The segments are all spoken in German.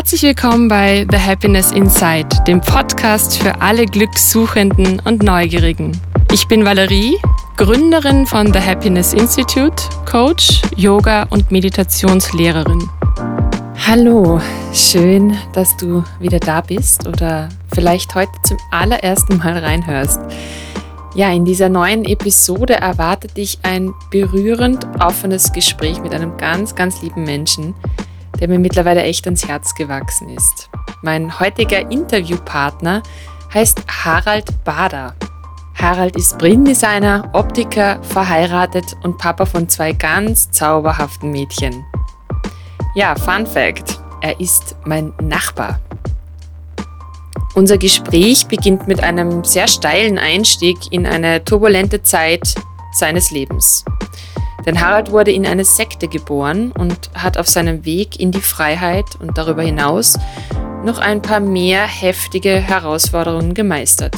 Herzlich willkommen bei The Happiness Inside, dem Podcast für alle Glückssuchenden und Neugierigen. Ich bin Valerie, Gründerin von The Happiness Institute, Coach, Yoga und Meditationslehrerin. Hallo, schön, dass du wieder da bist oder vielleicht heute zum allerersten Mal reinhörst. Ja, in dieser neuen Episode erwartet dich ein berührend offenes Gespräch mit einem ganz, ganz lieben Menschen, der mir mittlerweile echt ans Herz gewachsen ist. Mein heutiger Interviewpartner heißt Harald Bader. Harald ist Brillendesigner, Optiker, verheiratet und Papa von zwei ganz zauberhaften Mädchen. Ja, Fun Fact, er ist mein Nachbar. Unser Gespräch beginnt mit einem sehr steilen Einstieg in eine turbulente Zeit seines Lebens. Denn Harald wurde in eine Sekte geboren und hat auf seinem Weg in die Freiheit und darüber hinaus noch ein paar mehr heftige Herausforderungen gemeistert.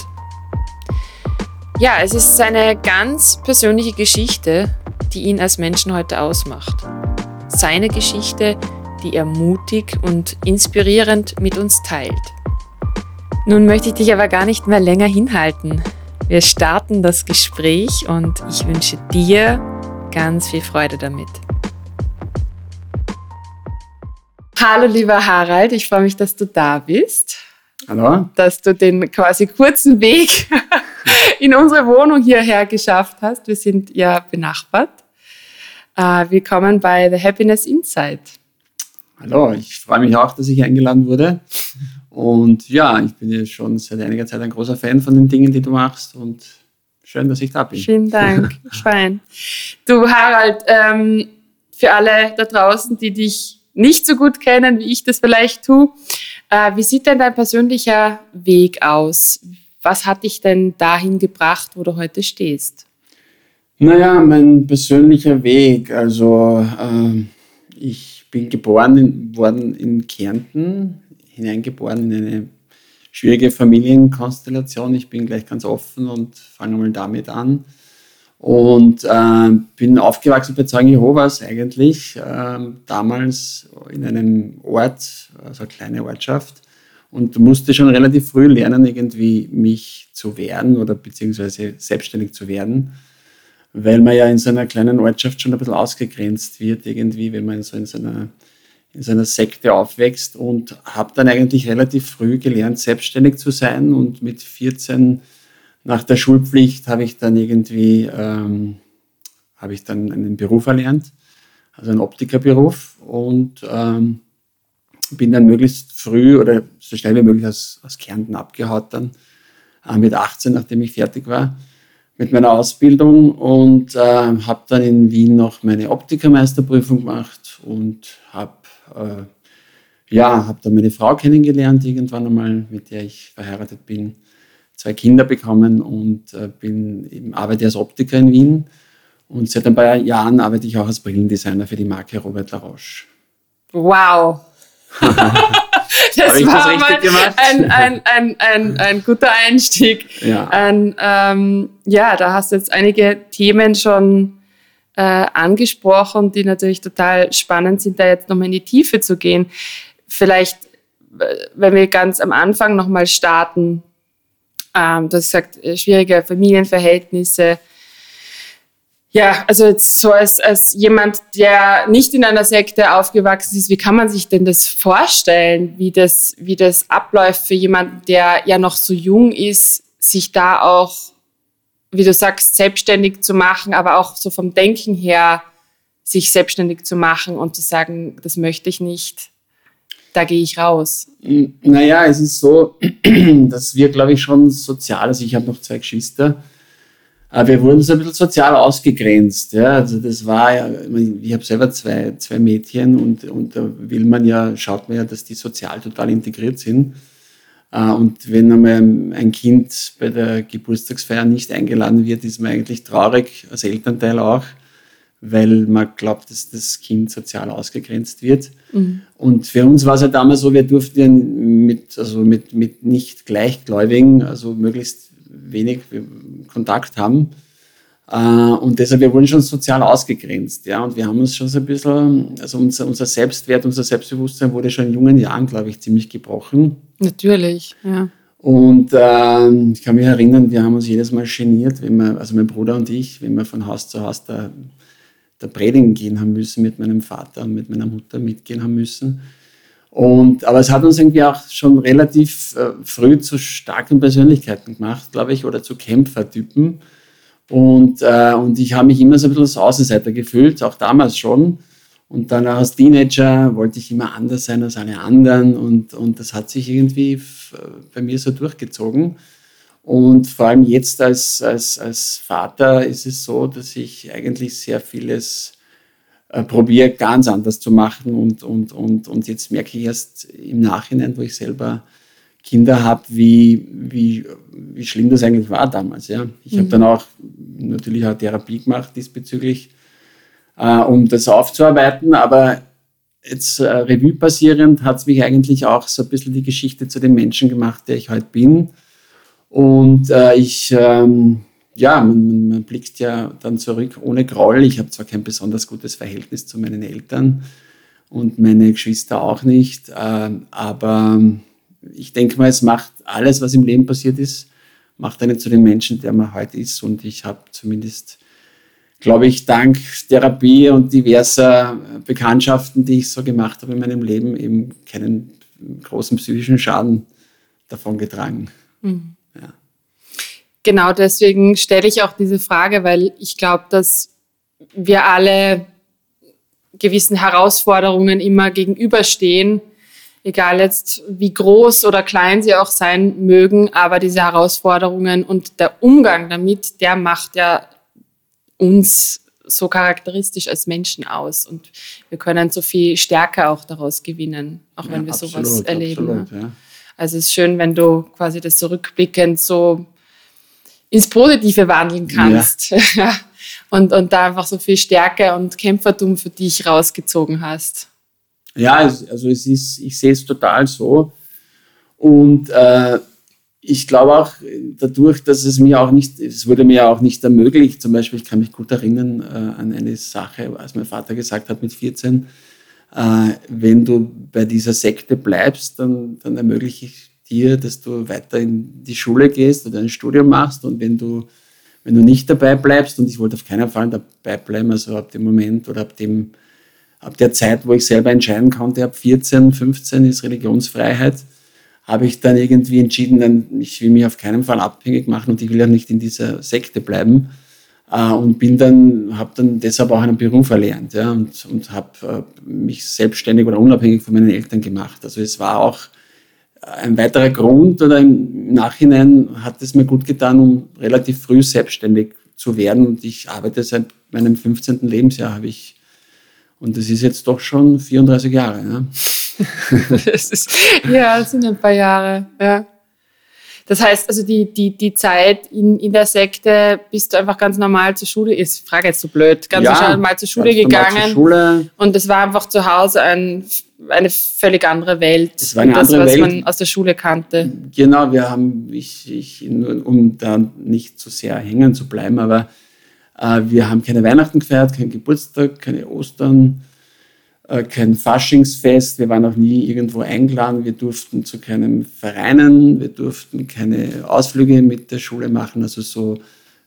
Ja, es ist seine ganz persönliche Geschichte, die ihn als Menschen heute ausmacht. Seine Geschichte, die er mutig und inspirierend mit uns teilt. Nun möchte ich dich aber gar nicht mehr länger hinhalten. Wir starten das Gespräch und ich wünsche dir ganz viel Freude damit. Hallo lieber Harald, ich freue mich, dass du da bist. Hallo. Dass du den quasi kurzen Weg in unsere Wohnung hierher geschafft hast. Wir sind ja benachbart. Äh, willkommen bei The Happiness Insight. Hallo, ich freue mich auch, dass ich eingeladen wurde und ja, ich bin ja schon seit einiger Zeit ein großer Fan von den Dingen, die du machst und schön, dass ich da bin. Vielen Dank, fein. Du Harald, ähm, für alle da draußen, die dich nicht so gut kennen, wie ich das vielleicht tue, äh, wie sieht denn dein persönlicher Weg aus? Was hat dich denn dahin gebracht, wo du heute stehst? Naja, mein persönlicher Weg, also äh, ich bin geboren worden in Kärnten hineingeboren in eine schwierige Familienkonstellation. Ich bin gleich ganz offen und fange mal damit an. Und äh, bin aufgewachsen bei Zeugen Jehovas eigentlich, äh, damals in einem Ort, also eine kleine Ortschaft. Und musste schon relativ früh lernen, irgendwie mich zu wehren oder beziehungsweise selbstständig zu werden, weil man ja in so einer kleinen Ortschaft schon ein bisschen ausgegrenzt wird, irgendwie, wenn man so in so einer in so einer Sekte aufwächst und habe dann eigentlich relativ früh gelernt, selbstständig zu sein. Und mit 14 nach der Schulpflicht habe ich dann irgendwie ähm, habe ich dann einen Beruf erlernt, also einen Optikerberuf und ähm, bin dann möglichst früh oder so schnell wie möglich aus, aus Kärnten abgehaut dann äh, mit 18, nachdem ich fertig war mit meiner Ausbildung und äh, habe dann in Wien noch meine Optikermeisterprüfung gemacht und habe äh, ja, habe dann meine Frau kennengelernt irgendwann einmal, mit der ich verheiratet bin, zwei Kinder bekommen und äh, bin eben, arbeite als Optiker in Wien. Und seit ein paar Jahren arbeite ich auch als Brillendesigner für die Marke Robert Laroche. Wow! das war das ein, ein, ein, ein, ein guter Einstieg. Ja. Ein, ähm, ja, da hast du jetzt einige Themen schon äh, angesprochen, die natürlich total spannend sind, da jetzt nochmal in die Tiefe zu gehen. Vielleicht, wenn wir ganz am Anfang nochmal starten, ähm, du hast gesagt, äh, schwierige Familienverhältnisse. Ja, also jetzt so als, als jemand, der nicht in einer Sekte aufgewachsen ist, wie kann man sich denn das vorstellen, wie das, wie das abläuft für jemanden, der ja noch so jung ist, sich da auch wie du sagst, selbstständig zu machen, aber auch so vom Denken her, sich selbstständig zu machen und zu sagen, das möchte ich nicht, da gehe ich raus. Naja, es ist so, dass wir, glaube ich, schon sozial, also ich habe noch zwei Geschwister, aber wir wurden so ein bisschen sozial ausgegrenzt. Ja? Also das war ja, ich habe selber zwei, zwei Mädchen und, und da will man ja, schaut man ja, dass die sozial total integriert sind. Äh, und wenn einmal ein Kind bei der Geburtstagsfeier nicht eingeladen wird, ist man eigentlich traurig, als Elternteil auch, weil man glaubt, dass das Kind sozial ausgegrenzt wird. Mhm. Und für uns war es ja damals so, wir durften mit, also mit, mit nicht Gleichgläubigen, also möglichst wenig Kontakt haben. Äh, und deshalb, wir wurden schon sozial ausgegrenzt, ja, und wir haben uns schon so ein bisschen, also unser, unser Selbstwert, unser Selbstbewusstsein wurde schon in jungen Jahren, glaube ich, ziemlich gebrochen. Natürlich, ja. Und äh, ich kann mich erinnern, wir haben uns jedes Mal geniert, wenn wir, also mein Bruder und ich, wenn wir von Haus zu Haus da, da predigen gehen haben müssen, mit meinem Vater und mit meiner Mutter mitgehen haben müssen. Und, aber es hat uns irgendwie auch schon relativ äh, früh zu starken Persönlichkeiten gemacht, glaube ich, oder zu Kämpfertypen. Und, äh, und ich habe mich immer so ein bisschen als Außenseiter gefühlt, auch damals schon. Und dann als Teenager wollte ich immer anders sein als alle anderen. Und, und das hat sich irgendwie bei mir so durchgezogen. Und vor allem jetzt als, als, als Vater ist es so, dass ich eigentlich sehr vieles äh, probiere, ganz anders zu machen. Und, und, und, und jetzt merke ich erst im Nachhinein, wo ich selber Kinder habe, wie, wie, wie schlimm das eigentlich war damals. Ja. Ich mhm. habe dann auch natürlich auch Therapie gemacht diesbezüglich, äh, um das aufzuarbeiten, aber jetzt äh, Revue passierend hat es mich eigentlich auch so ein bisschen die Geschichte zu dem Menschen gemacht, der ich heute bin. Und äh, ich, ähm, ja, man, man, blickt ja dann zurück ohne Groll. Ich habe zwar kein besonders gutes Verhältnis zu meinen Eltern und meine Geschwister auch nicht, äh, aber ich denke mal, es macht alles, was im Leben passiert ist, macht einen zu dem Menschen, der man heute ist. Und ich habe zumindest, glaube ich, dank Therapie und diverser Bekanntschaften, die ich so gemacht habe in meinem Leben, eben keinen großen psychischen Schaden davon getragen. Mhm. Ja. Genau deswegen stelle ich auch diese Frage, weil ich glaube, dass wir alle gewissen Herausforderungen immer gegenüberstehen egal jetzt wie groß oder klein sie auch sein mögen, aber diese Herausforderungen und der Umgang damit, der macht ja uns so charakteristisch als Menschen aus und wir können so viel Stärke auch daraus gewinnen, auch ja, wenn wir absolut, sowas erleben. Absolut, ja. Also es ist schön, wenn du quasi das zurückblickend so ins Positive wandeln kannst. Ja. und, und da einfach so viel Stärke und Kämpfertum für dich rausgezogen hast. Ja, also es ist, ich sehe es total so. Und äh, ich glaube auch dadurch, dass es mir auch nicht, es wurde mir auch nicht ermöglicht, zum Beispiel, ich kann mich gut erinnern äh, an eine Sache, als mein Vater gesagt hat mit 14, äh, wenn du bei dieser Sekte bleibst, dann, dann ermögliche ich dir, dass du weiter in die Schule gehst oder ein Studium machst und wenn du, wenn du nicht dabei bleibst, und ich wollte auf keinen Fall dabei bleiben, also ab dem Moment oder ab dem ab der Zeit, wo ich selber entscheiden konnte, ab 14, 15 ist Religionsfreiheit, habe ich dann irgendwie entschieden, ich will mich auf keinen Fall abhängig machen und ich will ja nicht in dieser Sekte bleiben. Äh, und bin dann, habe dann deshalb auch einen Beruf erlernt ja, und, und habe äh, mich selbstständig oder unabhängig von meinen Eltern gemacht. Also es war auch ein weiterer Grund oder im Nachhinein hat es mir gut getan, um relativ früh selbstständig zu werden. Und ich arbeite seit meinem 15. Lebensjahr, habe ich und das ist jetzt doch schon 34 Jahre. Ne? das ist, ja, das sind ein paar Jahre. Ja. Das heißt, also die, die, die Zeit in, in der Sekte bist du einfach ganz normal zur Schule, ich frage jetzt so blöd, ganz ja, normal zur Schule gegangen. Zur Schule. Und es war einfach zu Hause ein, eine völlig andere Welt. Es war eine das, andere was Welt. man aus der Schule kannte. Genau, wir haben, ich, ich, um da nicht zu sehr hängen zu bleiben, aber wir haben keine Weihnachten gefeiert, kein Geburtstag, keine Ostern, äh, kein Faschingsfest. Wir waren auch nie irgendwo eingeladen. Wir durften zu keinem Vereinen. Wir durften keine Ausflüge mit der Schule machen. Also so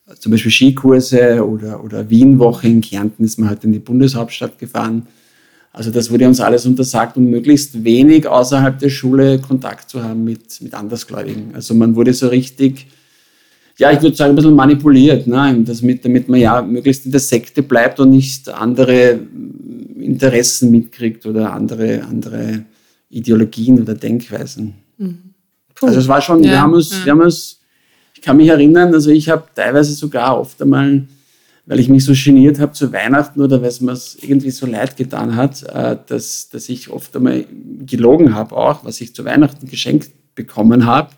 äh, zum Beispiel Skikurse oder, oder Wienwoche in Kärnten ist man halt in die Bundeshauptstadt gefahren. Also das wurde uns alles untersagt und möglichst wenig außerhalb der Schule Kontakt zu haben mit, mit Andersgläubigen. Also man wurde so richtig ja, ich würde sagen, ein bisschen manipuliert, ne? damit, damit man ja möglichst in der Sekte bleibt und nicht andere Interessen mitkriegt oder andere, andere Ideologien oder Denkweisen. Mhm. Also es war schon, ja, wir haben uns, ja. wir haben uns, ich kann mich erinnern, also ich habe teilweise sogar oft einmal, weil ich mich so geniert habe zu Weihnachten oder weil es mir irgendwie so leid getan hat, äh, dass, dass ich oft einmal gelogen habe auch, was ich zu Weihnachten geschenkt bekommen habe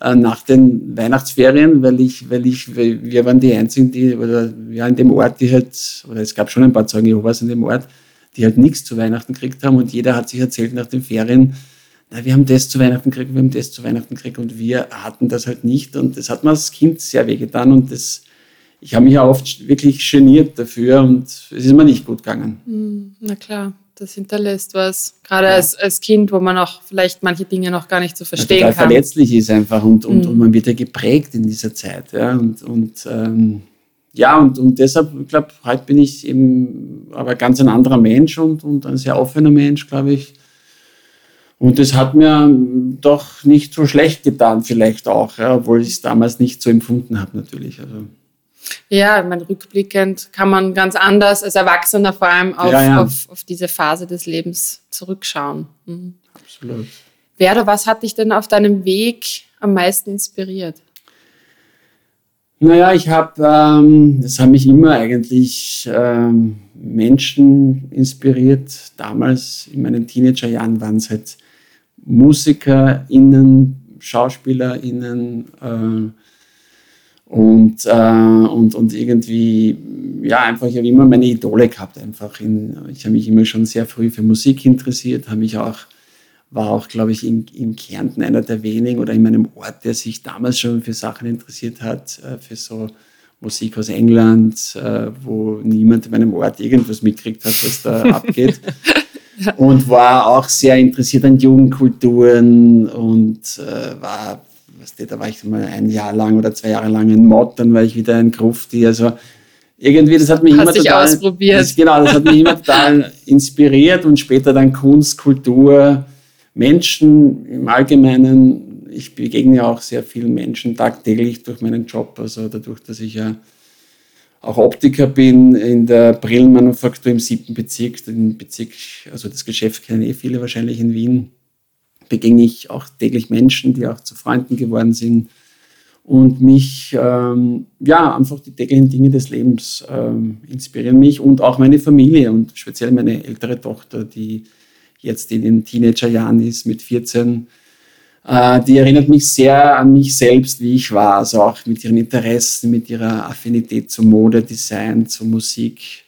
äh, nach den Weihnachtsferien, weil ich, weil ich, weil wir waren die einzigen, die, oder ja, in dem Ort, die halt, oder es gab schon ein paar Zeugen Jehovas in dem Ort, die halt nichts zu Weihnachten gekriegt haben und jeder hat sich erzählt nach den Ferien, na, wir haben das zu Weihnachten gekriegt, wir haben das zu Weihnachten gekriegt und wir hatten das halt nicht und das hat mir als Kind sehr wehgetan und das ich habe mich ja oft wirklich geniert dafür und es ist mir nicht gut gegangen. Hm, na klar, das hinterlässt was. Gerade ja. als, als Kind, wo man auch vielleicht manche Dinge noch gar nicht so verstehen ja, kann. verletzlich ist einfach und, und, mhm. und man wird ja geprägt in dieser Zeit. Ja, und, und ähm, ja, und, und deshalb, ich glaube, heute bin ich eben aber ganz ein anderer Mensch und, und ein sehr offener Mensch, glaube ich. Und das hat mir doch nicht so schlecht getan, vielleicht auch, ja, obwohl ich es damals nicht so empfunden habe, natürlich. Also. Ja, mein rückblickend kann man ganz anders als Erwachsener vor allem auf, ja, ja. auf, auf diese Phase des Lebens zurückschauen. Mhm. Absolut. Wer oder was hat dich denn auf deinem Weg am meisten inspiriert? Naja, ich habe, ähm, das haben mich immer eigentlich ähm, Menschen inspiriert. Damals in meinen Teenagerjahren waren es halt MusikerInnen, SchauspielerInnen äh, und, äh, und, und irgendwie, ja, einfach, ich habe immer meine Idole gehabt. Einfach in, ich habe mich immer schon sehr früh für Musik interessiert, habe mich auch war auch, glaube ich, in, in Kärnten einer der wenigen oder in meinem Ort, der sich damals schon für Sachen interessiert hat, äh, für so Musik aus England, äh, wo niemand in meinem Ort irgendwas mitkriegt hat, was da abgeht. Und war auch sehr interessiert an Jugendkulturen und äh, war, was da war ich mal ein Jahr lang oder zwei Jahre lang ein Mod, dann war ich wieder ein Grufti. Also irgendwie, das hat mich Hast immer total, ausprobiert. Das, genau, das hat mich immer total inspiriert und später dann Kunst, Kultur, Menschen im Allgemeinen, ich begegne auch sehr vielen Menschen tagtäglich durch meinen Job, also dadurch, dass ich ja auch Optiker bin in der Brillenmanufaktur im siebten Bezirk, den Bezirk, also das Geschäft kennen eh viele wahrscheinlich in Wien, begegne ich auch täglich Menschen, die auch zu Freunden geworden sind und mich, ähm, ja, einfach die täglichen Dinge des Lebens ähm, inspirieren mich und auch meine Familie und speziell meine ältere Tochter, die jetzt in den Teenagerjahren ist mit 14, äh, die erinnert mich sehr an mich selbst, wie ich war. Also auch mit ihren Interessen, mit ihrer Affinität zu Mode, Design, zu Musik.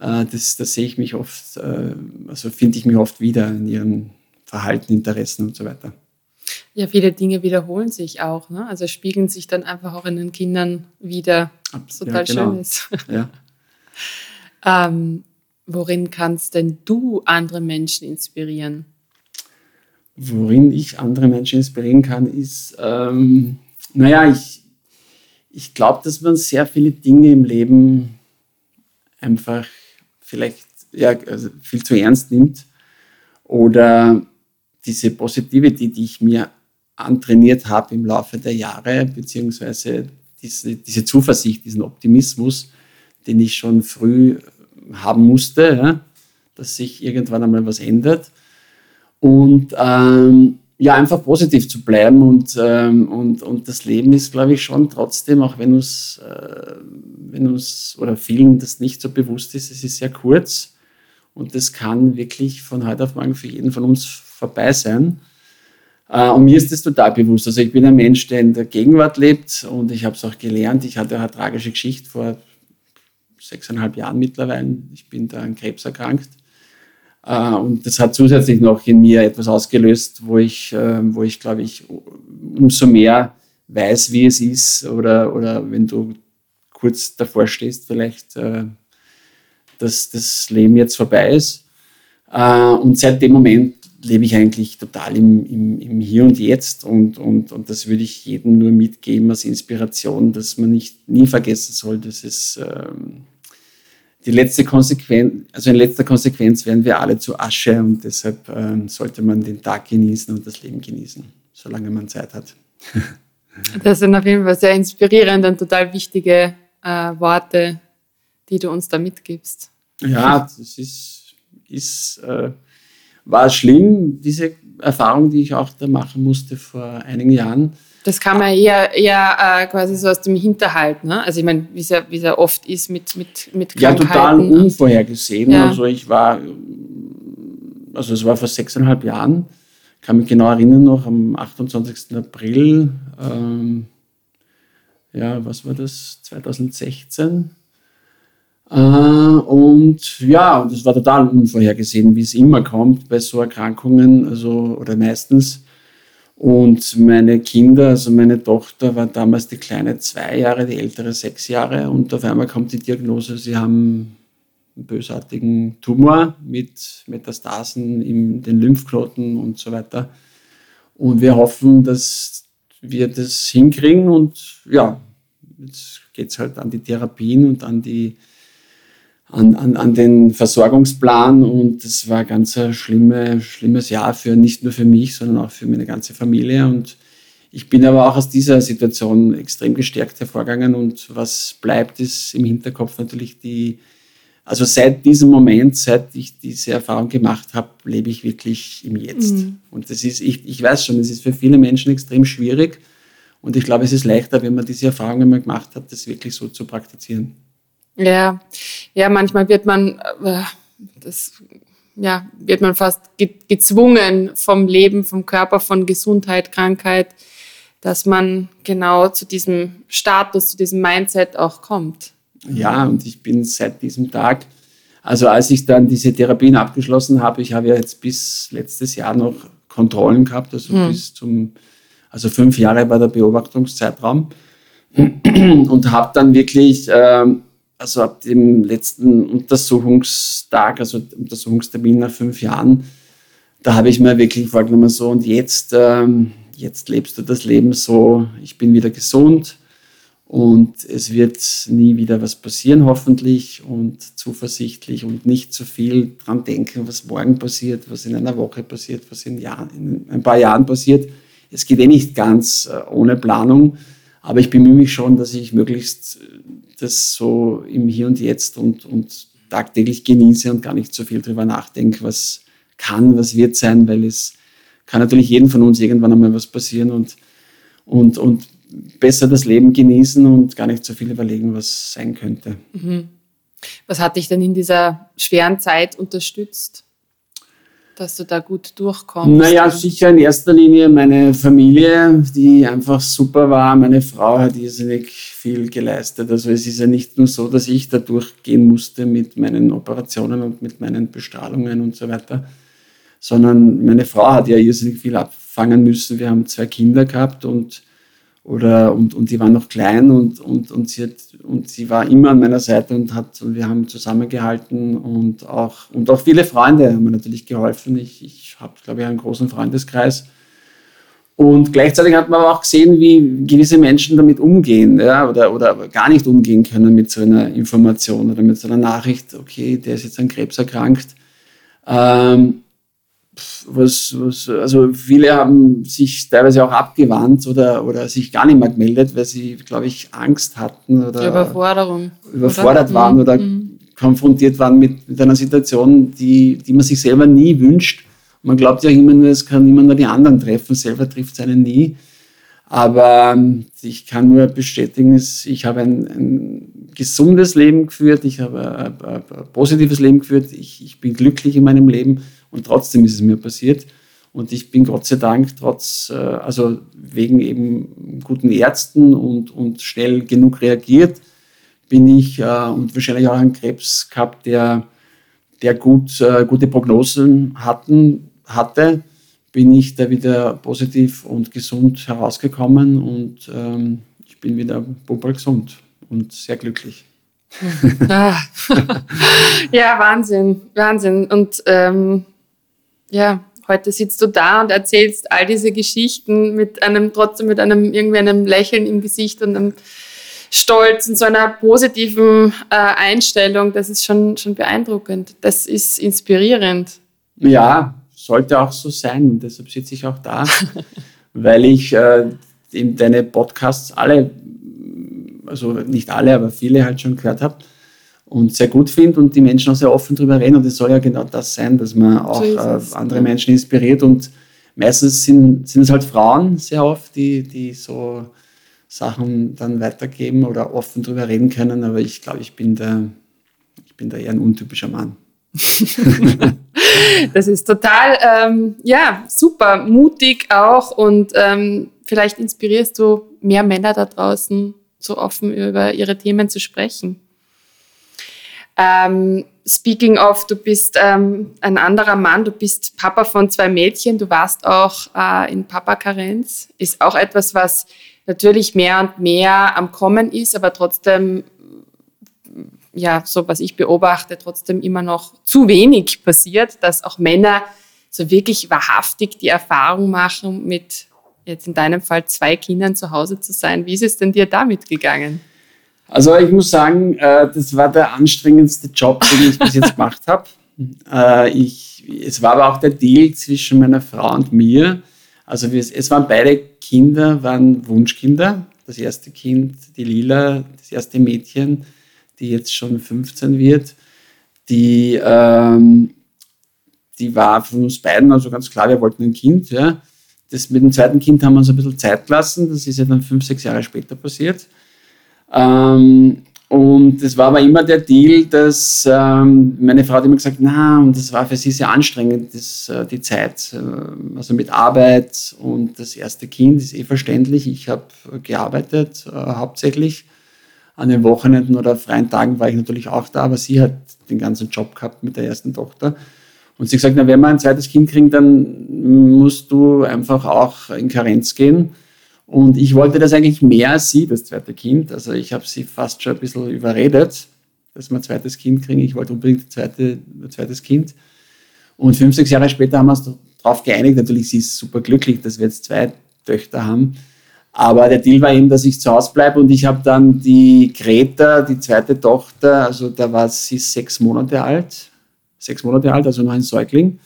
Äh, das, das sehe ich mich oft, äh, also finde ich mich oft wieder in ihren Verhalten, Interessen und so weiter. Ja, viele Dinge wiederholen sich auch. Ne? Also spiegeln sich dann einfach auch in den Kindern wieder. Was total ja, genau. schön ist. Ja. ähm, Worin kannst denn du andere Menschen inspirieren? Worin ich andere Menschen inspirieren kann, ist, ähm, naja, ich, ich glaube, dass man sehr viele Dinge im Leben einfach vielleicht ja, also viel zu ernst nimmt oder diese Positivity, die ich mir antrainiert habe im Laufe der Jahre, beziehungsweise diese, diese Zuversicht, diesen Optimismus, den ich schon früh haben musste, ja, dass sich irgendwann einmal was ändert. Und ähm, ja, einfach positiv zu bleiben und, ähm, und, und das Leben ist, glaube ich, schon trotzdem, auch wenn uns, äh, wenn uns oder vielen das nicht so bewusst ist, es ist sehr kurz und das kann wirklich von heute auf morgen für jeden von uns vorbei sein. Äh, und mir ist das total bewusst. Also ich bin ein Mensch, der in der Gegenwart lebt und ich habe es auch gelernt. Ich hatte eine tragische Geschichte vor sechseinhalb Jahren mittlerweile. Ich bin da an Krebs erkrankt. Äh, und das hat zusätzlich noch in mir etwas ausgelöst, wo ich, äh, wo ich glaube ich, umso mehr weiß, wie es ist oder, oder wenn du kurz davor stehst, vielleicht, äh, dass das Leben jetzt vorbei ist. Und seit dem Moment lebe ich eigentlich total im, im, im Hier und Jetzt und, und, und das würde ich jedem nur mitgeben als Inspiration, dass man nicht nie vergessen soll, dass es ähm, die letzte Konsequenz, also in letzter Konsequenz werden wir alle zu Asche und deshalb ähm, sollte man den Tag genießen und das Leben genießen, solange man Zeit hat. das sind auf jeden Fall sehr inspirierende und total wichtige äh, Worte, die du uns da mitgibst. Ja, das ist, ist äh, war schlimm, diese Erfahrung, die ich auch da machen musste vor einigen Jahren. Das kann man eher, eher äh, quasi so aus dem Hinterhalt, ne? Also ich meine, wie es ja, es ja oft ist mit, mit, mit Krankheiten. Ja, total unvorhergesehen. Ja. Also ich war, also es war vor sechseinhalb Jahren, kann mich genau erinnern noch, am 28. April, ähm, ja, was war das, 2016 äh, und ja, das war total unvorhergesehen, wie es immer kommt bei so Erkrankungen, also oder meistens. Und meine Kinder, also meine Tochter war damals die kleine zwei Jahre, die ältere sechs Jahre. Und auf einmal kommt die Diagnose, sie haben einen bösartigen Tumor mit Metastasen in den Lymphknoten und so weiter. Und wir hoffen, dass wir das hinkriegen. Und ja, jetzt geht es halt an die Therapien und an die an, an, an den Versorgungsplan und das war ganz ein schlimme, schlimmes Jahr für nicht nur für mich, sondern auch für meine ganze Familie und ich bin aber auch aus dieser Situation extrem gestärkt hervorgegangen und was bleibt ist im Hinterkopf natürlich die, also seit diesem Moment, seit ich diese Erfahrung gemacht habe, lebe ich wirklich im Jetzt. Mhm. Und das ist, ich, ich weiß schon, es ist für viele Menschen extrem schwierig und ich glaube, es ist leichter, wenn man diese Erfahrung einmal gemacht hat, das wirklich so zu praktizieren. Ja, ja, manchmal wird man, äh, das, ja, wird man fast ge gezwungen vom Leben, vom Körper, von Gesundheit, Krankheit, dass man genau zu diesem Status, zu diesem Mindset auch kommt. Ja, und ich bin seit diesem Tag, also als ich dann diese Therapien abgeschlossen habe, ich habe ja jetzt bis letztes Jahr noch Kontrollen gehabt, also hm. bis zum, also fünf Jahre war der Beobachtungszeitraum und habe dann wirklich ähm, also ab dem letzten Untersuchungstag, also Untersuchungstermin nach fünf Jahren, da habe ich mir wirklich vorgenommen, so und jetzt, ähm, jetzt lebst du das Leben so, ich bin wieder gesund und es wird nie wieder was passieren, hoffentlich und zuversichtlich und nicht zu viel dran denken, was morgen passiert, was in einer Woche passiert, was in, Jahr, in ein paar Jahren passiert. Es geht eh nicht ganz äh, ohne Planung, aber ich bemühe mich schon, dass ich möglichst das so im Hier und Jetzt und, und tagtäglich genieße und gar nicht so viel drüber nachdenke, was kann, was wird sein, weil es kann natürlich jedem von uns irgendwann einmal was passieren und, und, und besser das Leben genießen und gar nicht so viel überlegen, was sein könnte. Mhm. Was hat dich denn in dieser schweren Zeit unterstützt? Dass du da gut durchkommst? Naja, sicher in erster Linie meine Familie, die einfach super war. Meine Frau hat irrsinnig viel geleistet. Also es ist ja nicht nur so, dass ich da durchgehen musste mit meinen Operationen und mit meinen Bestrahlungen und so weiter, sondern meine Frau hat ja irrsinnig viel abfangen müssen. Wir haben zwei Kinder gehabt und oder und, und die waren noch klein und, und, und, sie hat, und sie war immer an meiner Seite und hat und wir haben zusammengehalten und auch, und auch viele Freunde haben mir natürlich geholfen. Ich, ich habe, glaube ich, einen großen Freundeskreis. Und gleichzeitig hat man aber auch gesehen, wie gewisse Menschen damit umgehen ja, oder, oder gar nicht umgehen können mit so einer Information oder mit so einer Nachricht, okay, der ist jetzt an Krebs erkrankt. Ähm, was, was, also viele haben sich teilweise auch abgewandt oder, oder sich gar nicht mehr gemeldet, weil sie, glaube ich, Angst hatten oder Überforderung. überfordert oder? waren oder mhm. konfrontiert waren mit, mit einer Situation, die, die man sich selber nie wünscht. Man glaubt ja immer nur, es kann immer nur die anderen treffen, selber trifft es einen nie. Aber ähm, ich kann nur bestätigen, ich habe ein, ein gesundes Leben geführt, ich habe ein, ein, ein positives Leben geführt, ich, ich bin glücklich in meinem Leben und trotzdem ist es mir passiert. Und ich bin Gott sei Dank trotz, äh, also wegen eben guten Ärzten und, und schnell genug reagiert, bin ich äh, und wahrscheinlich auch einen Krebs gehabt, der, der gut, äh, gute Prognosen hatten, hatte, bin ich da wieder positiv und gesund herausgekommen und ähm, ich bin wieder bubal gesund und sehr glücklich. Ah. ja, Wahnsinn, Wahnsinn. Und ähm, ja, heute sitzt du da und erzählst all diese Geschichten mit einem, trotzdem mit einem, irgendwie einem Lächeln im Gesicht und einem Stolz und so einer positiven äh, Einstellung. Das ist schon, schon beeindruckend. Das ist inspirierend. Ja, sollte auch so sein. Deshalb sitze ich auch da, weil ich äh, deine Podcasts alle, also nicht alle, aber viele halt schon gehört habe und sehr gut finde und die Menschen auch sehr offen darüber reden. Und es soll ja genau das sein, dass man auch so äh, andere Menschen inspiriert. Und meistens sind, sind es halt Frauen sehr oft, die, die so Sachen dann weitergeben oder offen darüber reden können. Aber ich glaube, ich bin da, ich bin da eher ein untypischer Mann. das ist total, ähm, ja, super, mutig auch und ähm, vielleicht inspirierst du mehr Männer da draußen, so offen über ihre Themen zu sprechen. Ähm, speaking of, du bist ähm, ein anderer Mann, du bist Papa von zwei Mädchen, du warst auch äh, in Papa-Karenz. Ist auch etwas, was natürlich mehr und mehr am Kommen ist, aber trotzdem, ja, so was ich beobachte, trotzdem immer noch zu wenig passiert, dass auch Männer so wirklich wahrhaftig die Erfahrung machen, mit jetzt in deinem Fall zwei Kindern zu Hause zu sein. Wie ist es denn dir damit gegangen? Also ich muss sagen, äh, das war der anstrengendste Job, den ich bis jetzt gemacht habe. Äh, ich, es war aber auch der Deal zwischen meiner Frau und mir. Also wir, es waren beide Kinder, waren Wunschkinder. Das erste Kind, die Lila, das erste Mädchen, die jetzt schon 15 wird, die, ähm, die war von uns beiden, also ganz klar, wir wollten ein Kind. Ja. Das mit dem zweiten Kind haben wir uns ein bisschen Zeit gelassen. Das ist ja dann fünf, sechs Jahre später passiert. Ähm, und es war aber immer der Deal, dass ähm, meine Frau hat immer gesagt, na, und das war für sie sehr anstrengend, das, äh, die Zeit, äh, also mit Arbeit und das erste Kind ist eh verständlich. Ich habe gearbeitet äh, hauptsächlich. An den Wochenenden oder freien Tagen war ich natürlich auch da, aber sie hat den ganzen Job gehabt mit der ersten Tochter. Und sie hat gesagt, na, wenn wir ein zweites Kind kriegen, dann musst du einfach auch in Karenz gehen. Und ich wollte das eigentlich mehr als sie, das zweite Kind. Also ich habe sie fast schon ein bisschen überredet, dass wir ein zweites Kind kriegen. Ich wollte unbedingt ein, zweite, ein zweites Kind. Und fünf, sechs Jahre später haben wir uns darauf geeinigt. Natürlich, sie ist super glücklich, dass wir jetzt zwei Töchter haben. Aber der Deal war eben, dass ich zu Hause bleibe und ich habe dann die Greta, die zweite Tochter, also da war sie sechs Monate alt, sechs Monate alt, also noch ein Säugling.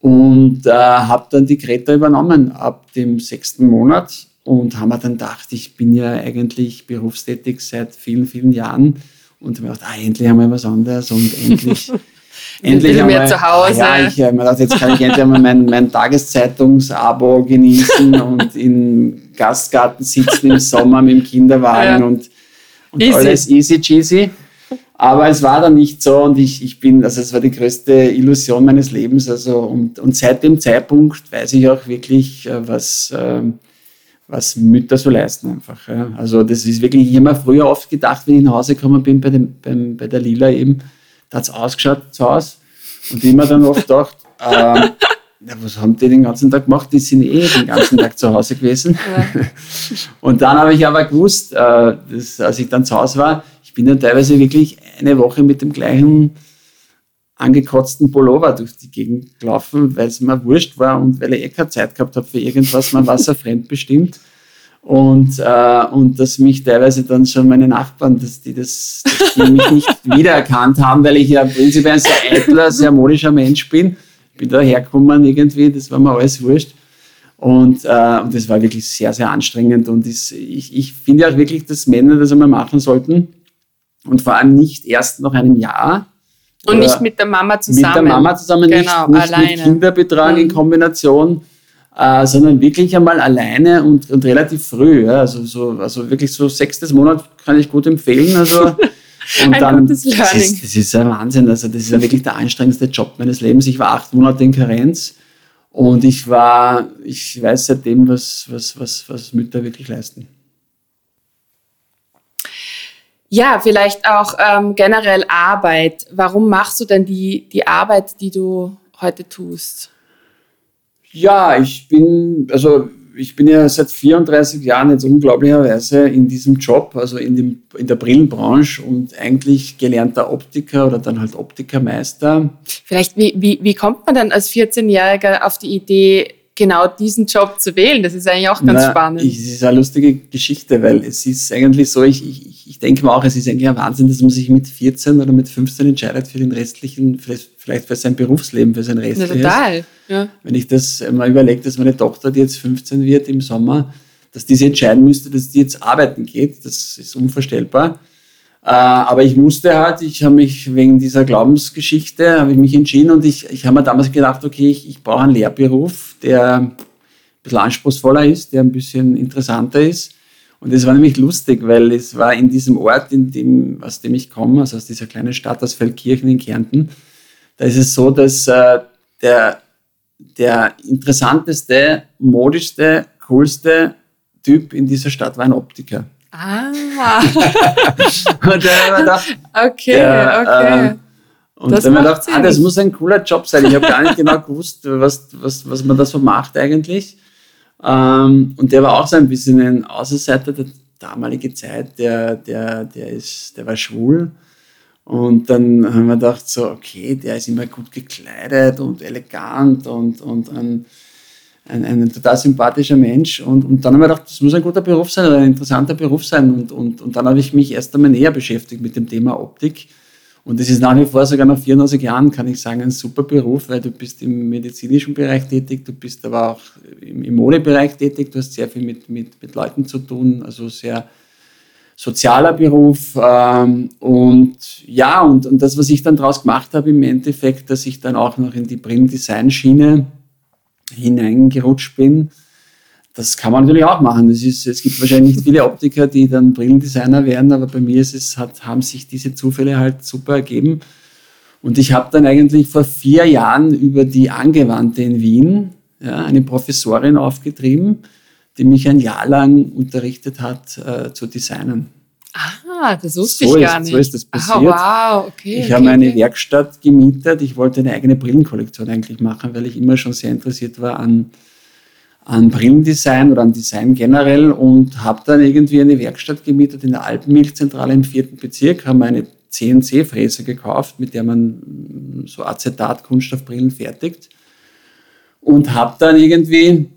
Und äh, habe dann die Greta übernommen ab dem sechsten Monat und haben wir dann gedacht, ich bin ja eigentlich berufstätig seit vielen, vielen Jahren und habe gedacht, ah, endlich einmal was anderes und endlich. endlich einmal, mehr zu Hause. Ja, ich habe mir gedacht, jetzt kann ich endlich einmal mein, mein Tageszeitungsabo genießen und im Gastgarten sitzen im Sommer mit dem Kinderwagen ja. und, und easy. alles easy cheesy. Aber es war dann nicht so und ich, ich bin, also es war die größte Illusion meines Lebens. Also und, und seit dem Zeitpunkt weiß ich auch wirklich, äh, was, ähm, was Mütter so leisten einfach. Ja. Also das ist wirklich, ich habe mir früher oft gedacht, wenn ich nach Hause gekommen bin bei, dem, beim, bei der Lila eben, da hat es ausgeschaut zu Hause und immer dann oft gedacht, äh, ja, was haben die den ganzen Tag gemacht? Die sind eh den ganzen Tag zu Hause gewesen. Ja. Und dann habe ich aber gewusst, äh, dass, als ich dann zu Hause war, ich bin dann teilweise wirklich eine Woche mit dem gleichen angekotzten Pullover durch die Gegend gelaufen, weil es mir wurscht war und weil ich eh keine Zeit gehabt habe für irgendwas, mein Wasser fremdbestimmt. Und, äh, und dass mich teilweise dann schon meine Nachbarn, dass die, das, dass die mich nicht wiedererkannt haben, weil ich ja prinzipiell ein sehr eitler, sehr modischer Mensch bin. Bin da hergekommen irgendwie, das war mir alles wurscht. Und, äh, und das war wirklich sehr, sehr anstrengend. Und das, ich, ich finde auch wirklich, dass Männer das einmal machen sollten. Und vor allem nicht erst nach einem Jahr, und nicht mit der Mama zusammen. Mit der Mama zusammen, genau, nicht, nicht alleine. mit Kinderbetrag mhm. in Kombination, äh, sondern wirklich einmal alleine und, und relativ früh. Ja? Also, so, also wirklich so sechstes Monat kann ich gut empfehlen. Also, und ein dann, gutes Learning. Das ist, das ist ein Wahnsinn. Also das ist ja wirklich der anstrengendste Job meines Lebens. Ich war acht Monate in Karenz und ich war, ich weiß seitdem, was, was, was, was Mütter wirklich leisten. Ja, vielleicht auch ähm, generell Arbeit. Warum machst du denn die, die Arbeit, die du heute tust? Ja, ich bin, also ich bin ja seit 34 Jahren jetzt unglaublicherweise in diesem Job, also in, dem, in der Brillenbranche und eigentlich gelernter Optiker oder dann halt Optikermeister. Vielleicht, wie, wie, wie kommt man dann als 14-Jähriger auf die Idee, genau diesen Job zu wählen? Das ist eigentlich auch ganz Na, spannend. Es ist eine lustige Geschichte, weil es ist eigentlich so, ich, ich, ich denke mal auch, es ist eigentlich ein Wahnsinn, dass man sich mit 14 oder mit 15 entscheidet für den restlichen, vielleicht für sein Berufsleben, für sein restliches. Ja, total. Ja. Wenn ich das mal überlege, dass meine Tochter, die jetzt 15 wird im Sommer, dass die sich entscheiden müsste, dass die jetzt arbeiten geht, das ist unvorstellbar. Äh, aber ich musste halt, ich habe mich wegen dieser Glaubensgeschichte, habe ich mich entschieden und ich, ich habe mir damals gedacht, okay, ich, ich brauche einen Lehrberuf, der ein bisschen anspruchsvoller ist, der ein bisschen interessanter ist. Und es war nämlich lustig, weil es war in diesem Ort, in dem, aus dem ich komme, also aus dieser kleinen Stadt, aus Feldkirchen in Kärnten, da ist es so, dass äh, der, der interessanteste, modischste, coolste Typ in dieser Stadt war ein Optiker. Ah. und dann habe ich gedacht, okay, der, okay. äh, und Das dann habe ich macht gedacht, ah, das muss ein cooler Job sein. Ich habe gar nicht genau gewusst, was, was, was man da so macht eigentlich. Ähm, und der war auch so ein bisschen ein Außenseiter der damaligen Zeit, der, der, der, ist, der war schwul. Und dann haben wir gedacht, so, okay, der ist immer gut gekleidet und elegant und, und ein, ein, ein total sympathischer Mensch. Und, und dann haben wir gedacht, das muss ein guter Beruf sein oder ein interessanter Beruf sein. Und, und, und dann habe ich mich erst einmal näher beschäftigt mit dem Thema Optik. Und das ist nach wie vor, sogar nach 94 Jahren, kann ich sagen, ein super Beruf, weil du bist im medizinischen Bereich tätig, du bist aber auch im, im Modebereich tätig, du hast sehr viel mit, mit, mit Leuten zu tun, also sehr sozialer Beruf. Ähm, und ja, und, und das, was ich dann daraus gemacht habe, im Endeffekt, dass ich dann auch noch in die Brillendesign-Schiene hineingerutscht bin, das kann man natürlich auch machen. Ist, es gibt wahrscheinlich nicht viele Optiker, die dann Brillendesigner werden, aber bei mir es, hat, haben sich diese Zufälle halt super ergeben. Und ich habe dann eigentlich vor vier Jahren über die Angewandte in Wien ja, eine Professorin aufgetrieben, die mich ein Jahr lang unterrichtet hat äh, zu designen. Ah, das wusste So ich ist- gar nicht. so ist das Ah, passiert. wow, okay. Ich okay, habe eine okay. Werkstatt gemietet. Ich wollte eine eigene Brillenkollektion eigentlich machen, weil ich immer schon sehr interessiert war an, an Brillendesign oder an Design generell und habe dann irgendwie eine Werkstatt gemietet in der Alpenmilchzentrale im vierten Bezirk, haben eine CNC-Fräse gekauft, mit der man so Acetat-Kunststoffbrillen fertigt und habe dann irgendwie